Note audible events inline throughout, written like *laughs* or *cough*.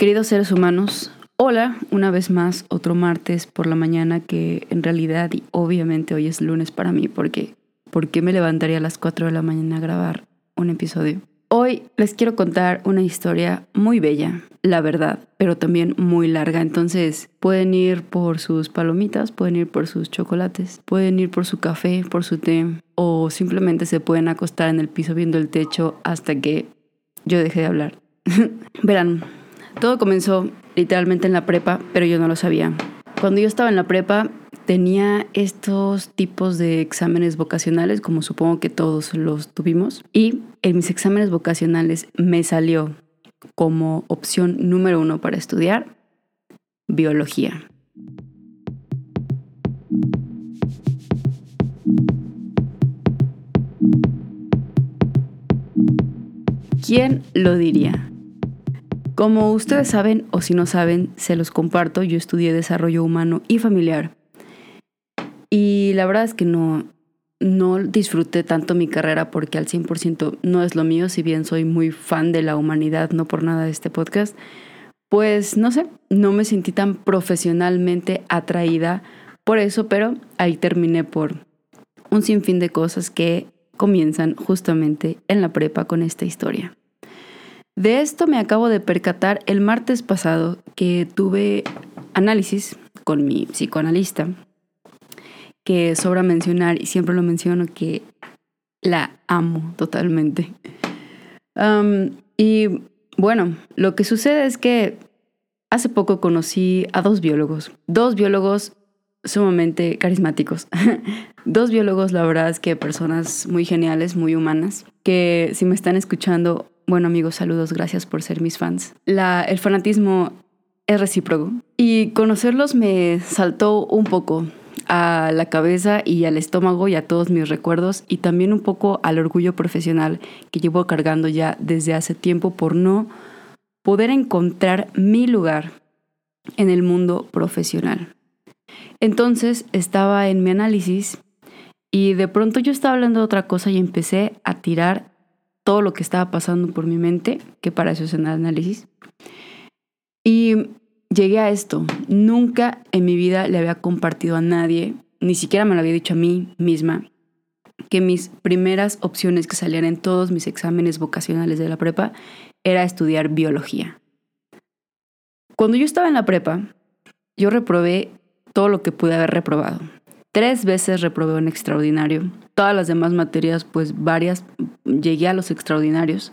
Queridos seres humanos, hola, una vez más, otro martes por la mañana que en realidad y obviamente hoy es lunes para mí porque ¿por qué me levantaría a las 4 de la mañana a grabar un episodio? Hoy les quiero contar una historia muy bella, la verdad, pero también muy larga. Entonces pueden ir por sus palomitas, pueden ir por sus chocolates, pueden ir por su café, por su té, o simplemente se pueden acostar en el piso viendo el techo hasta que yo deje de hablar. *laughs* Verán, todo comenzó literalmente en la prepa, pero yo no lo sabía. Cuando yo estaba en la prepa tenía estos tipos de exámenes vocacionales, como supongo que todos los tuvimos, y en mis exámenes vocacionales me salió como opción número uno para estudiar biología. ¿Quién lo diría? Como ustedes saben o si no saben, se los comparto, yo estudié desarrollo humano y familiar. Y la verdad es que no, no disfruté tanto mi carrera porque al 100% no es lo mío, si bien soy muy fan de la humanidad, no por nada de este podcast, pues no sé, no me sentí tan profesionalmente atraída por eso, pero ahí terminé por un sinfín de cosas que comienzan justamente en la prepa con esta historia. De esto me acabo de percatar el martes pasado que tuve análisis con mi psicoanalista, que sobra mencionar y siempre lo menciono que la amo totalmente. y bueno, lo que sucede es que hace poco conocí a dos biólogos, dos biólogos sumamente carismáticos, *laughs* dos biólogos, la verdad es que personas muy geniales, muy humanas, que si me están escuchando bueno amigos, saludos, gracias por ser mis fans. El fanatismo es recíproco y conocerlos me saltó un poco a la cabeza y al estómago y a todos mis recuerdos y también un poco al orgullo profesional que llevo cargando ya desde hace tiempo por no poder encontrar mi lugar en el mundo profesional. Entonces estaba en mi análisis y de pronto yo estaba hablando de otra cosa y empecé a tirar todo lo que estaba pasando por mi mente, que para eso es el análisis. Y llegué a esto. Nunca en mi vida le había compartido a nadie, ni siquiera me lo había dicho a mí misma, que mis primeras opciones que salían en todos mis exámenes vocacionales de la prepa era estudiar biología. Cuando yo estaba en la prepa, yo reprobé todo lo que pude haber reprobado. Tres veces reprobé un extraordinario. Todas las demás materias, pues varias, llegué a los extraordinarios.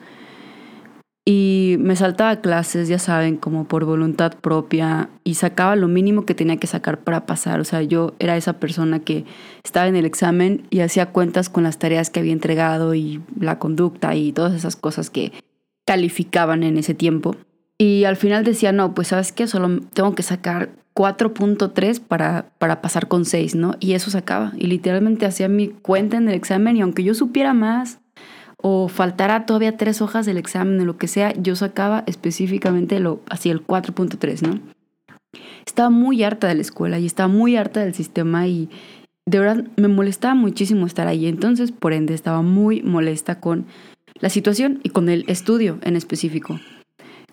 Y me saltaba clases, ya saben, como por voluntad propia y sacaba lo mínimo que tenía que sacar para pasar. O sea, yo era esa persona que estaba en el examen y hacía cuentas con las tareas que había entregado y la conducta y todas esas cosas que calificaban en ese tiempo. Y al final decía, no, pues sabes qué, solo tengo que sacar 4.3 para, para pasar con 6, ¿no? Y eso se acaba. Y literalmente hacía mi cuenta en el examen y aunque yo supiera más o faltara todavía tres hojas del examen o lo que sea, yo sacaba específicamente lo, así el 4.3, ¿no? Estaba muy harta de la escuela y estaba muy harta del sistema y de verdad me molestaba muchísimo estar ahí. Entonces, por ende, estaba muy molesta con la situación y con el estudio en específico.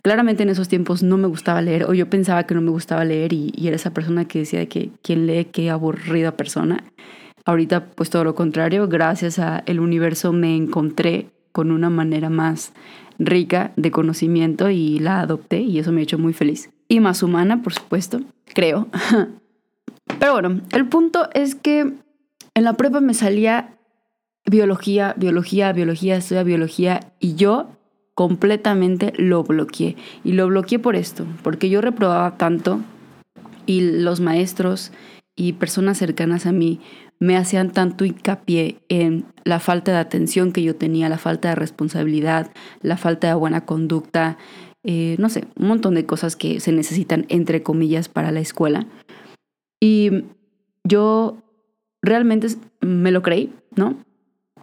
Claramente en esos tiempos no me gustaba leer, o yo pensaba que no me gustaba leer y, era esa persona que decía que quien lee, qué aburrida persona. Ahorita pues todo lo contrario, gracias a el universo me encontré con una manera más rica de conocimiento y la adopté y eso me ha hecho muy feliz. Y más humana, por supuesto, creo. *laughs* Pero bueno, el punto es que en la prueba me salía biología, biología, biología, estudia biología y yo completamente lo bloqueé. Y lo bloqueé por esto, porque yo reprobaba tanto y los maestros y personas cercanas a mí me hacían tanto hincapié en la falta de atención que yo tenía, la falta de responsabilidad, la falta de buena conducta, eh, no sé, un montón de cosas que se necesitan, entre comillas, para la escuela. Y yo realmente me lo creí, ¿no?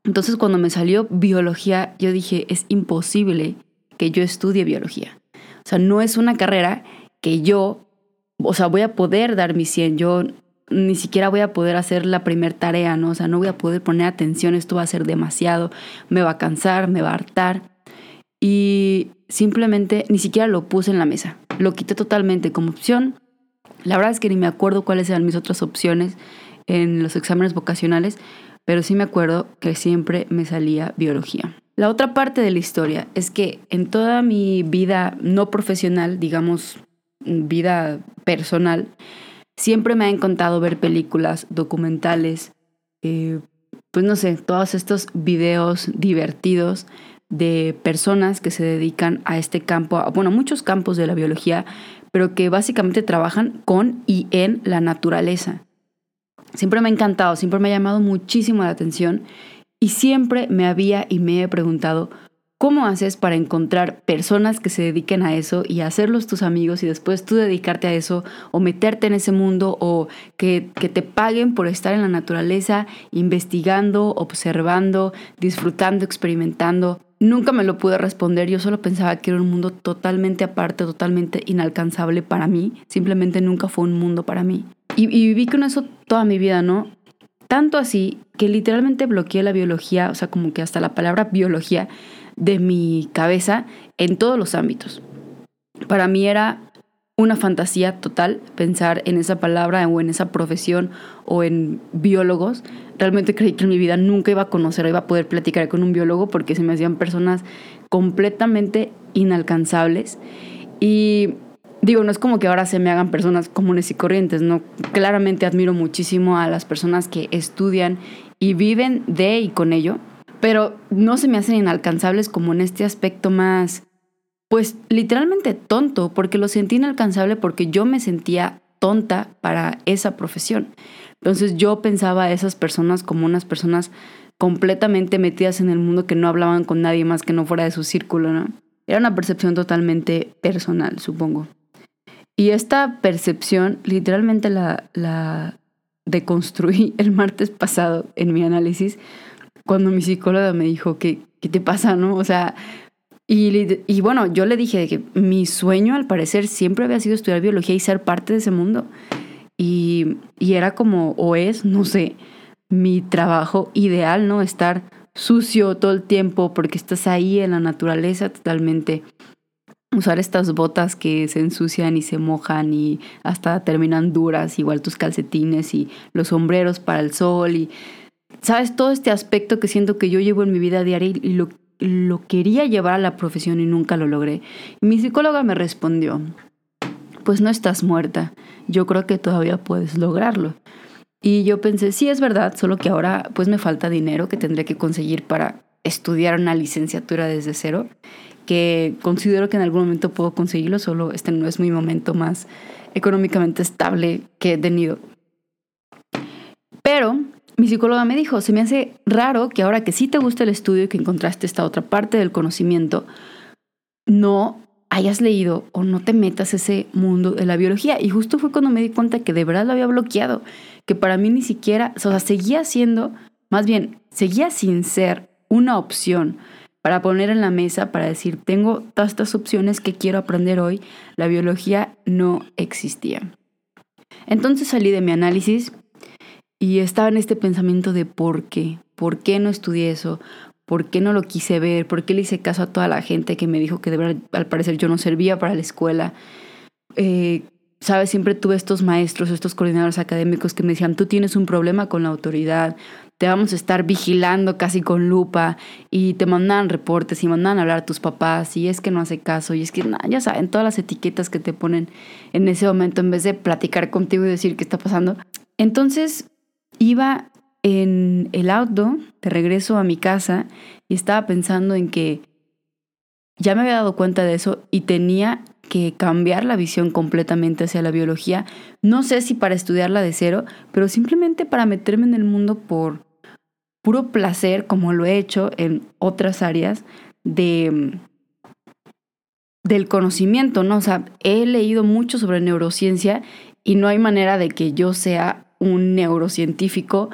Entonces cuando me salió biología, yo dije, es imposible que yo estudie biología. O sea, no es una carrera que yo, o sea, voy a poder dar mi 100, yo ni siquiera voy a poder hacer la primera tarea, ¿no? O sea, no voy a poder poner atención, esto va a ser demasiado, me va a cansar, me va a hartar. Y simplemente ni siquiera lo puse en la mesa. lo quité totalmente como opción. La verdad es que ni me acuerdo cuáles eran mis otras opciones en los exámenes vocacionales, pero sí me acuerdo que siempre me salía biología. La otra parte de la historia es que en toda mi vida no profesional, digamos, vida personal, siempre me ha encantado ver películas, documentales, eh, pues no sé, todos estos videos divertidos de personas que se dedican a este campo, bueno, muchos campos de la biología, pero que básicamente trabajan con y en la naturaleza. Siempre me ha encantado, siempre me ha llamado muchísimo la atención y siempre me había y me he preguntado, ¿cómo haces para encontrar personas que se dediquen a eso y hacerlos tus amigos y después tú dedicarte a eso o meterte en ese mundo o que, que te paguen por estar en la naturaleza, investigando, observando, disfrutando, experimentando? Nunca me lo pude responder, yo solo pensaba que era un mundo totalmente aparte, totalmente inalcanzable para mí, simplemente nunca fue un mundo para mí. Y, viví con eso toda mi vida, ¿no? Tanto así que literalmente bloqueé la biología, o sea, como que hasta la palabra biología de mi cabeza en todos los ámbitos. Para mí era una fantasía total pensar en esa palabra o en esa profesión o en biólogos. Realmente creí que en mi vida nunca iba a conocer o iba a poder platicar con un biólogo porque se me hacían personas completamente inalcanzables. Y digo, no es como que ahora se me hagan personas comunes y corrientes, ¿no? Claramente admiro muchísimo a las personas que estudian y viven de y con ello, pero no se me hacen inalcanzables como en este aspecto más pues literalmente tonto, porque lo sentí inalcanzable porque yo me sentía tonta para esa profesión. Entonces yo pensaba a esas personas como unas personas completamente metidas en el mundo que no hablaban con nadie más que no fuera de su círculo, ¿no? Era una percepción totalmente personal, supongo. Y esta percepción literalmente la, la deconstruí *laughs* el martes pasado en mi análisis cuando mi psicóloga me dijo que, ¿qué te pasa, no? O sea, y, bueno, yo le dije que mi sueño al parecer siempre había sido estudiar biología y ser parte de ese mundo. Y, y era como, o es, no sé, mi trabajo ideal, ¿no? Estar sucio todo el tiempo porque estás ahí en la naturaleza totalmente. Usar estas botas que se ensucian y se mojan y hasta terminan duras, igual tus calcetines y los sombreros para el sol y, ¿sabes? Todo este aspecto que siento que yo llevo en mi vida diaria y lo lo quería llevar a la profesión y nunca lo logré. Y mi psicóloga me respondió, pues no estás muerta, yo creo que todavía puedes lograrlo. Y yo pensé, sí, es verdad, solo que ahora pues me falta dinero que tendré que conseguir para estudiar una licenciatura desde cero, que considero que en algún momento puedo conseguirlo, solo este no es mi momento más económicamente estable que he tenido. Pero mi psicóloga me dijo, se me hace raro que ahora que sí te gusta el estudio y que encontraste esta otra parte del conocimiento, no hayas leído o no te metas ese mundo de la biología. Y justo fue cuando me di cuenta que de verdad lo había bloqueado, que para mí ni siquiera, o sea, seguía siendo, más bien, seguía sin ser una opción para poner en la mesa, para decir, tengo todas estas opciones que quiero aprender hoy, la biología no existía. Entonces salí de mi análisis y estaba en este pensamiento de por qué, por qué no estudié eso, por qué no lo quise ver, por qué le hice caso a toda la gente que me dijo que al parecer yo no servía para la escuela. Eh, Sabes, siempre tuve estos maestros, estos coordinadores académicos que me decían, tú tienes un problema con la autoridad, te vamos a estar vigilando casi con lupa y te mandan reportes y mandan a hablar a tus papás y es que no hace caso y es que ya saben todas las etiquetas que te ponen en ese momento en vez de platicar contigo y decir qué está pasando. Entonces iba en el auto de regreso a mi casa y estaba pensando en que ya me había dado cuenta de eso y tenía que cambiar la visión completamente hacia la biología. No sé si para estudiarla de cero, pero simplemente para meterme en el mundo por puro placer, como lo he hecho en otras áreas de del conocimiento, ¿no? O sea, he leído mucho sobre neurociencia y no hay manera de que yo sea un neurocientífico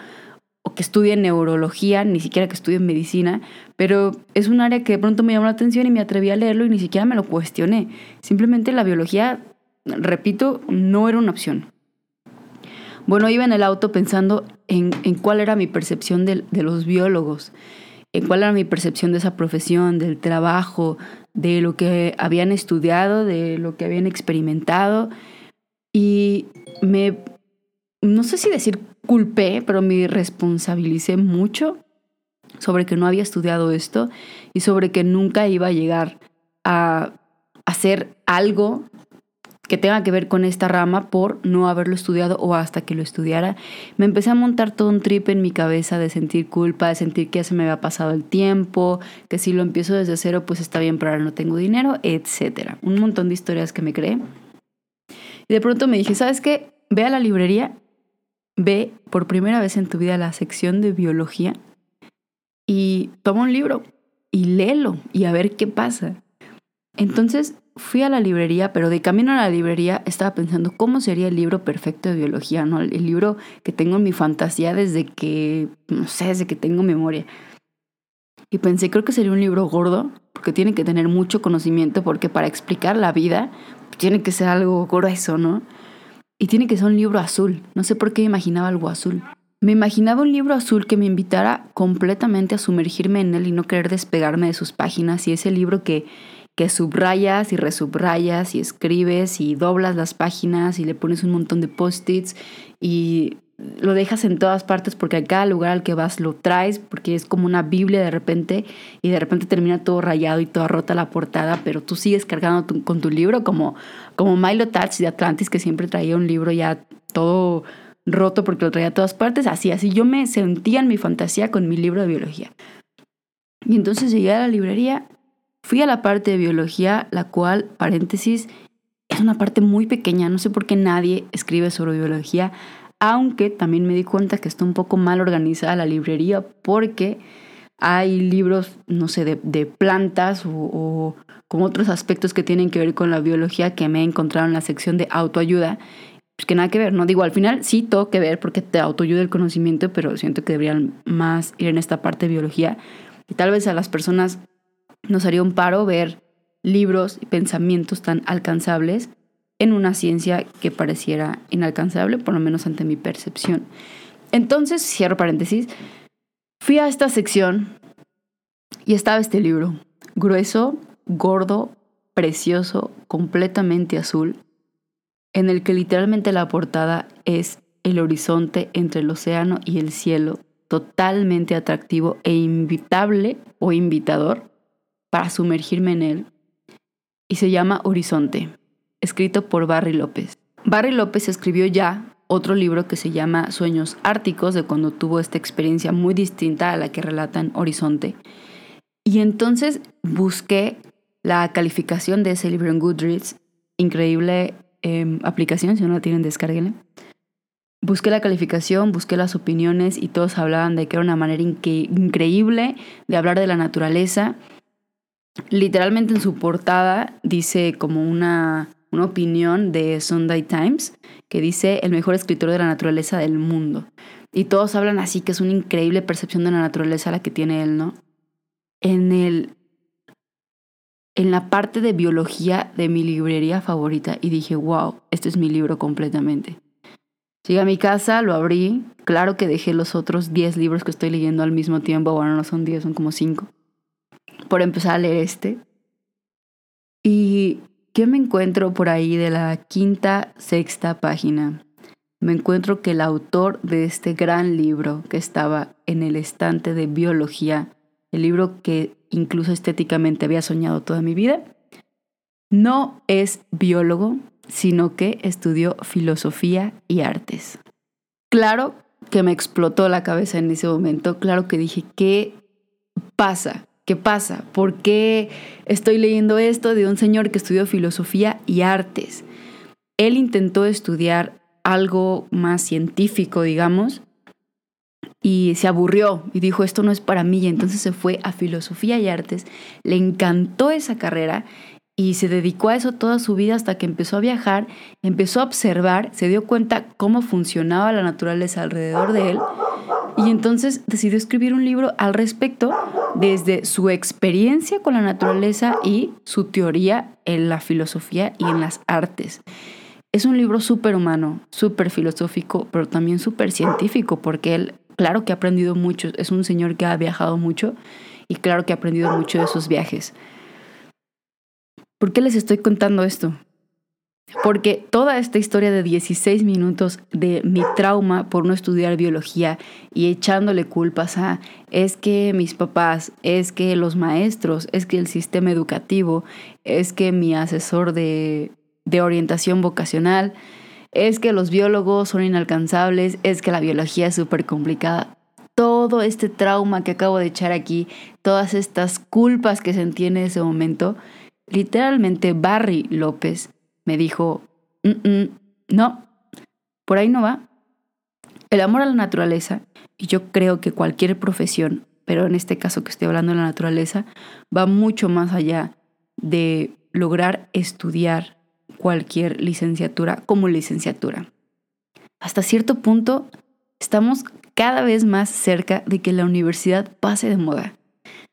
o que estudie neurología, ni siquiera que estudie medicina, pero es un área que de pronto me llamó la atención y me atreví a leerlo y ni siquiera me lo cuestioné. Simplemente la biología, repito, no era una opción. Bueno, iba en el auto pensando en, cuál era mi percepción de, de los biólogos. en cuál era mi percepción de esa profesión, del trabajo, de lo que habían estudiado, de lo que habían experimentado. Y me, no sé si decir culpé, pero me responsabilicé mucho sobre que no había estudiado esto y sobre que nunca iba a llegar a hacer algo que tenga que ver con esta rama por no haberlo estudiado o hasta que lo estudiara. Me empecé a montar todo un trip en mi cabeza de sentir culpa, de sentir que ya se me había pasado el tiempo, que si lo empiezo desde cero pues está bien, pero ahora no tengo dinero, etc. Un montón de historias que me creé. Y de pronto me dije, ¿sabes qué? Ve a la librería, ve por primera vez en tu vida la sección de biología y toma un libro y léelo y a ver qué pasa. Entonces fui a la librería, pero de camino a la librería estaba pensando cómo sería el libro perfecto de biología, ¿no? El libro que tengo en mi fantasía desde que, no sé, desde que tengo memoria. Y pensé, creo que sería un libro gordo, porque tiene que tener mucho conocimiento, porque para explicar la vida tiene que ser algo grueso, ¿no? Y tiene que ser un libro azul. No sé por qué imaginaba algo azul. Me imaginaba un libro azul que me invitara completamente a sumergirme en él y no querer despegarme de sus páginas. Y ese libro que que subrayas y resubrayas y escribes y doblas las páginas y le pones un montón de post-its y lo dejas en todas partes porque a cada lugar al que vas lo traes porque es como una Biblia de repente y de repente termina todo rayado y toda rota la portada, pero tú sigues cargando con tu libro como, como Milo Touch de Atlantis que siempre traía un libro ya todo roto porque lo traía a todas partes, así, así yo me sentía en mi fantasía con mi libro de biología. Y entonces llegué a la librería Fui a la parte de biología, la cual, paréntesis, es una parte muy pequeña. No sé por qué nadie escribe sobre biología, aunque también me di cuenta que está un poco mal organizada la librería porque hay libros, no sé, de, plantas o, o, con otros aspectos que tienen que ver con la biología que me he encontrado en la sección de autoayuda. Pues que nada que ver, ¿no? Digo, al final sí tengo que ver porque te autoayuda el conocimiento, pero siento que deberían más ir en esta parte de biología. Y tal vez a las personas nos haría un paro ver libros y pensamientos tan alcanzables en una ciencia que pareciera inalcanzable, por lo menos ante mi percepción. Entonces, cierro paréntesis, fui a esta sección y estaba este libro, grueso, gordo, precioso, completamente azul, en el que literalmente la portada es el horizonte entre el océano y el cielo, totalmente atractivo e invitable o invitador para sumergirme en él y se llama Horizonte, escrito por Barry López. Barry López escribió ya otro libro que se llama Sueños Árticos, de cuando tuvo esta experiencia muy distinta a la que relata en Horizonte. Y entonces busqué la calificación de ese libro en Goodreads, increíble em, aplicación, si no la tienen, descárguenla. Busqué la calificación, busqué las opiniones y todos hablaban de que era una manera increíble de hablar de la naturaleza literalmente en su portada dice como una, una opinión de Sunday Times que dice el mejor escritor de la naturaleza del mundo. Y todos hablan así, que es una increíble percepción de la naturaleza la que tiene él, ¿no? En el en la parte de biología de mi librería favorita y dije, wow, este es mi libro completamente. Llegué a mi casa, lo abrí, claro que dejé los otros 10 libros que estoy leyendo al mismo tiempo, bueno, no son 10, son como 5 por empezar a leer este. ¿Y qué me encuentro por ahí de la quinta, sexta página? Me encuentro que el autor de este gran libro que estaba en el estante de biología, el libro que incluso estéticamente había soñado toda mi vida, no es biólogo, sino que estudió filosofía y artes. Claro que me explotó la cabeza en ese momento, claro que dije, ¿qué pasa? ¿Qué pasa? ¿Por qué estoy leyendo esto de un señor que estudió filosofía y artes? Él intentó estudiar algo más científico, digamos, y se aburrió y dijo, esto no es para mí, y entonces se fue a filosofía y artes, le encantó esa carrera y se dedicó a eso toda su vida hasta que empezó a viajar, empezó a observar, se dio cuenta cómo funcionaba la naturaleza alrededor de él y entonces decidió escribir un libro al respecto desde su experiencia con la naturaleza y su teoría en la filosofía y en las artes. Es un libro súper humano, súper filosófico, pero también súper científico, porque él claro que ha aprendido mucho, es un señor que ha viajado mucho y claro que ha aprendido mucho de sus viajes. ¿Por qué les estoy contando esto? Porque toda esta historia de 16 minutos de mi trauma por no estudiar biología y echándole culpas a es que mis papás, es que los maestros, es que el sistema educativo, es que mi asesor de, de orientación vocacional, es que los biólogos son inalcanzables, es que la biología es súper complicada. Todo este trauma que acabo de echar aquí, todas estas culpas que sentí en ese momento, literalmente Barry López me dijo, no, por ahí no va. El amor a la naturaleza, y yo creo que cualquier profesión, pero en este caso que estoy hablando de la naturaleza, va mucho más allá de lograr estudiar cualquier licenciatura como licenciatura. Hasta cierto punto, estamos cada vez más cerca de que la universidad pase de moda,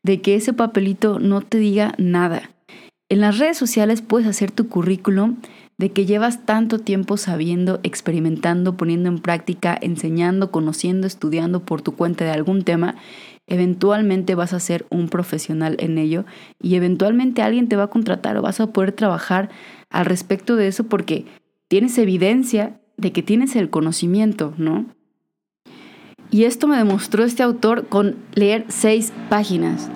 de que ese papelito no te diga nada, en las redes sociales puedes hacer tu currículum de que llevas tanto tiempo sabiendo, experimentando, poniendo en práctica, enseñando, conociendo, estudiando por tu cuenta de algún tema. Eventualmente vas a ser un profesional en ello y eventualmente alguien te va a contratar o vas a poder trabajar al respecto de eso porque tienes evidencia de que tienes el conocimiento, ¿no? Y esto me demostró este autor con leer seis páginas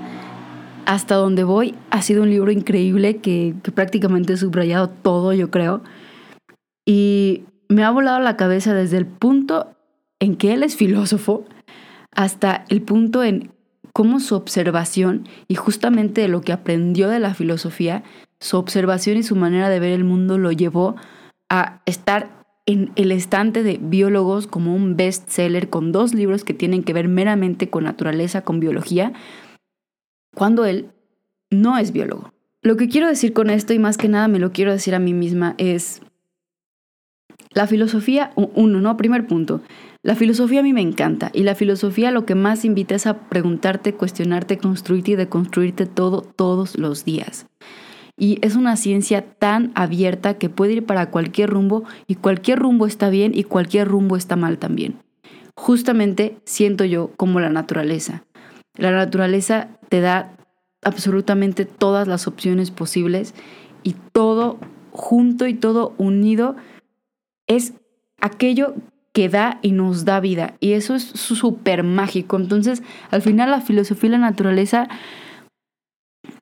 hasta donde voy ha sido un libro increíble que, prácticamente he subrayado todo, yo creo. Y me ha volado la cabeza desde el punto en que él es filósofo hasta el punto en cómo su observación y justamente lo que aprendió de la filosofía, su observación y su manera de ver el mundo lo llevó a estar en el estante de biólogos como un bestseller con dos libros que tienen que ver meramente con naturaleza, con biología, cuando él no es biólogo. Lo que quiero decir con esto, y más que nada me lo quiero decir a mí misma, es la filosofía, uno, ¿no? Primer punto. La filosofía a mí me encanta y la filosofía lo que más invita es a preguntarte, cuestionarte, construirte y deconstruirte todo todos los días. Y es una ciencia tan abierta que puede ir para cualquier rumbo y cualquier rumbo está bien y cualquier rumbo está mal también. Justamente siento yo como la naturaleza. La naturaleza te da absolutamente todas las opciones posibles y todo junto y todo unido es aquello que da y nos da vida. Y eso es súper mágico. Entonces, al final la filosofía y la naturaleza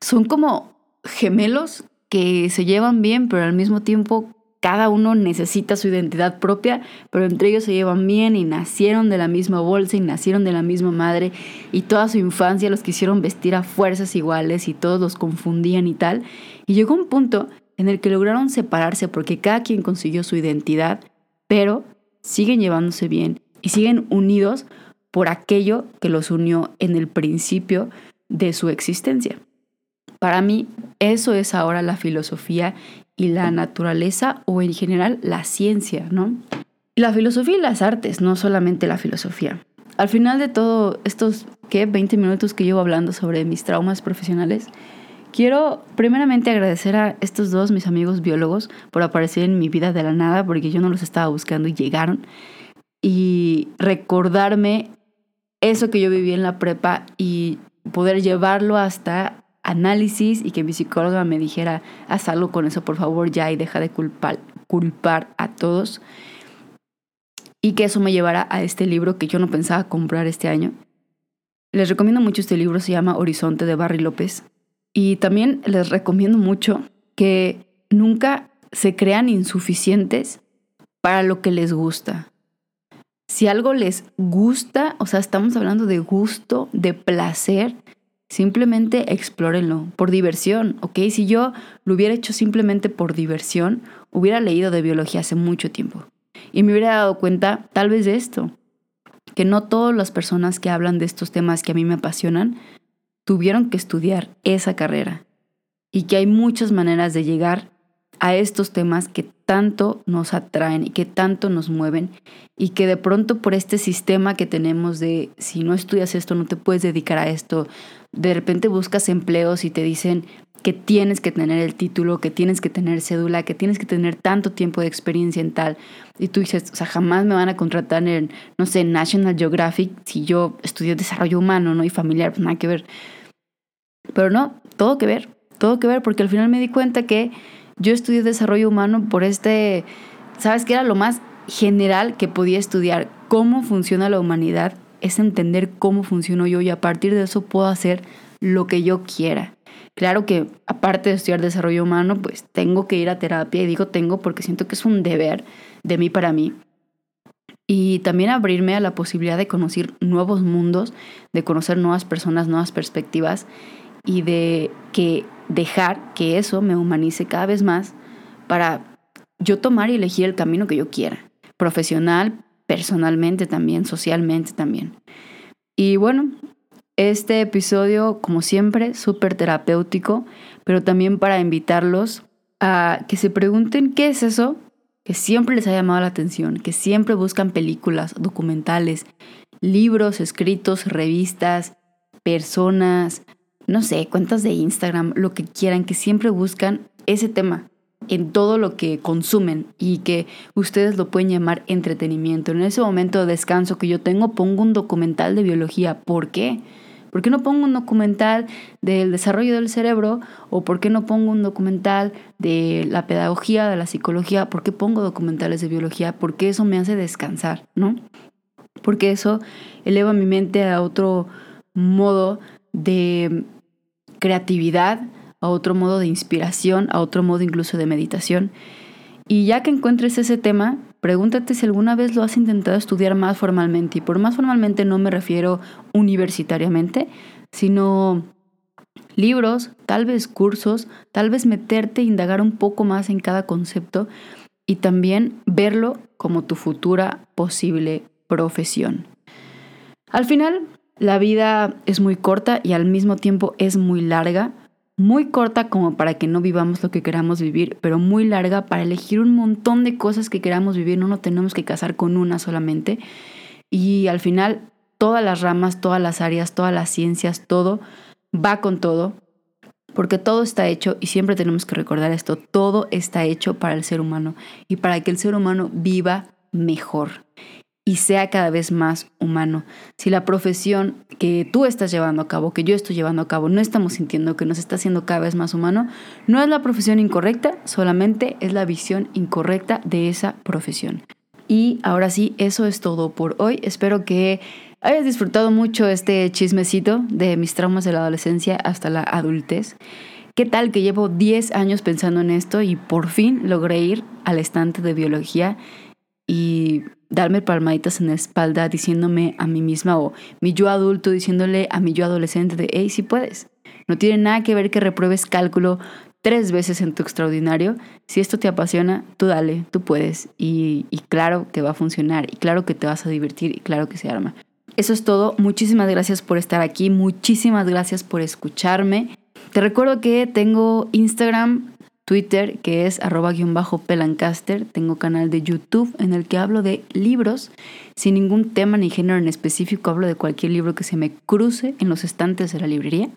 son como gemelos que se llevan bien, pero al mismo tiempo cada uno necesita su identidad propia, pero entre ellos se llevan bien y nacieron de la misma bolsa y nacieron de la misma madre y toda su infancia los quisieron vestir a fuerzas iguales y todos los confundían y tal. Y llegó un punto en el que lograron separarse porque cada quien consiguió su identidad, pero siguen llevándose bien y siguen unidos por aquello que los unió en el principio de su existencia. Para mí, eso es ahora la filosofía y la naturaleza o en general la ciencia, ¿no? La filosofía y las artes, no solamente la filosofía. Al final de todo estos, ¿qué? 20 minutos que llevo hablando sobre mis traumas profesionales, quiero primeramente agradecer a estos dos, mis amigos biólogos, por aparecer en mi vida de la nada, porque yo no los estaba buscando y llegaron. Y recordarme eso que yo viví en la prepa y poder llevarlo hasta análisis y que mi psicóloga me dijera, haz algo con eso, por favor, ya y deja de culpar, culpar a todos. Y que eso me llevara a este libro que yo no pensaba comprar este año. Les recomiendo mucho este libro, se llama Horizonte de Barry López. Y también les recomiendo mucho que nunca se crean insuficientes para lo que les gusta. Si algo les gusta, o sea, estamos hablando de gusto, de placer, Simplemente explórenlo por diversión, ¿ok? Si yo lo hubiera hecho simplemente por diversión, hubiera leído de biología hace mucho tiempo y me hubiera dado cuenta tal vez de esto, que no todas las personas que hablan de estos temas que a mí me apasionan tuvieron que estudiar esa carrera y que hay muchas maneras de llegar a estos temas que tanto nos atraen y que tanto nos mueven y que de pronto por este sistema que tenemos de si no estudias esto no te puedes dedicar a esto, de repente buscas empleos y te dicen que tienes que tener el título, que tienes que tener cédula, que tienes que tener tanto tiempo de experiencia en tal. Y tú dices, o sea, jamás me van a contratar en, no sé, National Geographic si yo estudié desarrollo humano, ¿no? Y familiar, pues nada que ver. Pero no, todo que ver, todo que ver, porque al final me di cuenta que yo estudié desarrollo humano por este, ¿sabes qué era lo más general que podía estudiar? Cómo funciona la humanidad, es entender cómo funciono yo y a partir de eso puedo hacer lo que yo quiera. Claro que aparte de estudiar desarrollo humano, pues tengo que ir a terapia y digo tengo porque siento que es un deber de mí para mí. Y también abrirme a la posibilidad de conocer nuevos mundos, de conocer nuevas personas, nuevas perspectivas y de que dejar que eso me humanice cada vez más para yo tomar y elegir el camino que yo quiera, profesional, personalmente también, socialmente también. Y bueno, este episodio, como siempre, súper terapéutico, pero también para invitarlos a que se pregunten qué es eso que siempre les ha llamado la atención, que siempre buscan películas, documentales, libros escritos, revistas, personas, no sé, cuentas de Instagram, lo que quieran, que siempre buscan ese tema en todo lo que consumen y que ustedes lo pueden llamar entretenimiento. En ese momento de descanso que yo tengo, pongo un documental de biología. ¿Por qué? ¿Por qué no pongo un documental del desarrollo del cerebro? ¿O por qué no pongo un documental de la pedagogía, de la psicología? ¿Por qué pongo documentales de biología? Porque eso me hace descansar, ¿no? Porque eso eleva mi mente a otro modo de creatividad, a otro modo de inspiración, a otro modo incluso de meditación. Y ya que encuentres ese tema, Pregúntate si alguna vez lo has intentado estudiar más formalmente. Y por más formalmente no me refiero universitariamente, sino libros, tal vez cursos, tal vez meterte e indagar un poco más en cada concepto y también verlo como tu futura posible profesión. Al final, la vida es muy corta y al mismo tiempo es muy larga muy corta como para que no vivamos lo que queramos vivir, pero muy larga para elegir un montón de cosas que queramos vivir. No nos tenemos que casar con una solamente. Y al final, todas las ramas, todas las áreas, todas las ciencias, todo va con todo, porque todo está hecho, y siempre tenemos que recordar esto, todo está hecho para el ser humano y para que el ser humano viva mejor y sea cada vez más humano. Si la profesión que tú estás llevando a cabo, que yo estoy llevando a cabo, no estamos sintiendo que nos está haciendo cada vez más humano, no es la profesión incorrecta, solamente es la visión incorrecta de esa profesión. Y ahora sí, eso es todo por hoy. Espero que hayas disfrutado mucho este chismecito de mis traumas de la adolescencia hasta la adultez. ¿Qué tal que llevo 10 años pensando en esto y por fin logré ir al estante de biología y darme palmaditas en la espalda diciéndome a mí misma o mi yo adulto diciéndole a mi yo adolescente de, hey, si puedes. No tiene nada que ver que repruebes cálculo tres veces en tu extraordinario. Si esto te apasiona, tú dale, tú puedes. Y, y claro que va a funcionar, y claro que te vas a divertir, y claro que se arma. Eso es todo. Muchísimas gracias por estar aquí. Muchísimas gracias por escucharme. Te recuerdo que tengo Instagram, Twitter, que es arroba guion bajo pelancaster. Tengo canal de YouTube en el que hablo de libros sin ningún tema ni género en específico. Hablo de cualquier libro que se me cruce en los estantes de la librería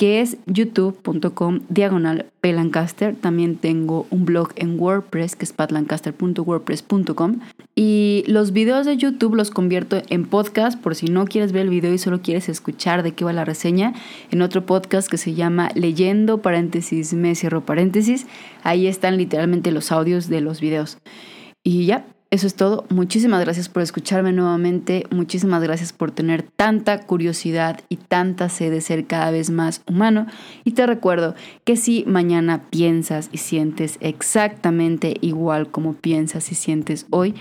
que es youtube.com diagonal pelancaster. También tengo un blog en WordPress que es patlancaster.wordpress.com. Y los videos de YouTube los convierto en podcast por si no quieres ver el video y solo quieres escuchar de qué va la reseña. En otro podcast que se llama Leyendo paréntesis me cierro paréntesis. Ahí están literalmente los audios de los videos. Y ya, eso es todo. Muchísimas gracias por escucharme nuevamente. Muchísimas gracias por tener tanta curiosidad y tanta sed de ser cada vez más humano. Y te recuerdo que si mañana piensas y sientes exactamente igual como piensas y sientes hoy,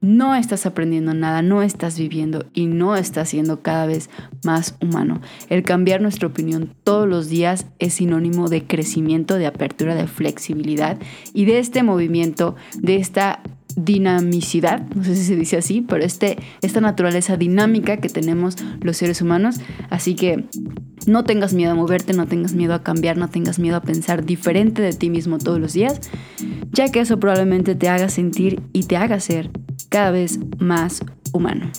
no estás aprendiendo nada, no estás viviendo y no estás siendo cada vez más humano. El cambiar nuestra opinión todos los días es sinónimo de crecimiento, de apertura, de flexibilidad y de este movimiento, de esta dinamicidad, no sé si se dice así, pero este, esta naturaleza dinámica que tenemos los seres humanos. Así que no tengas miedo a moverte, no tengas miedo a cambiar, no tengas miedo a pensar diferente de ti mismo todos los días, ya que eso probablemente te haga sentir y te haga ser cada vez más humano.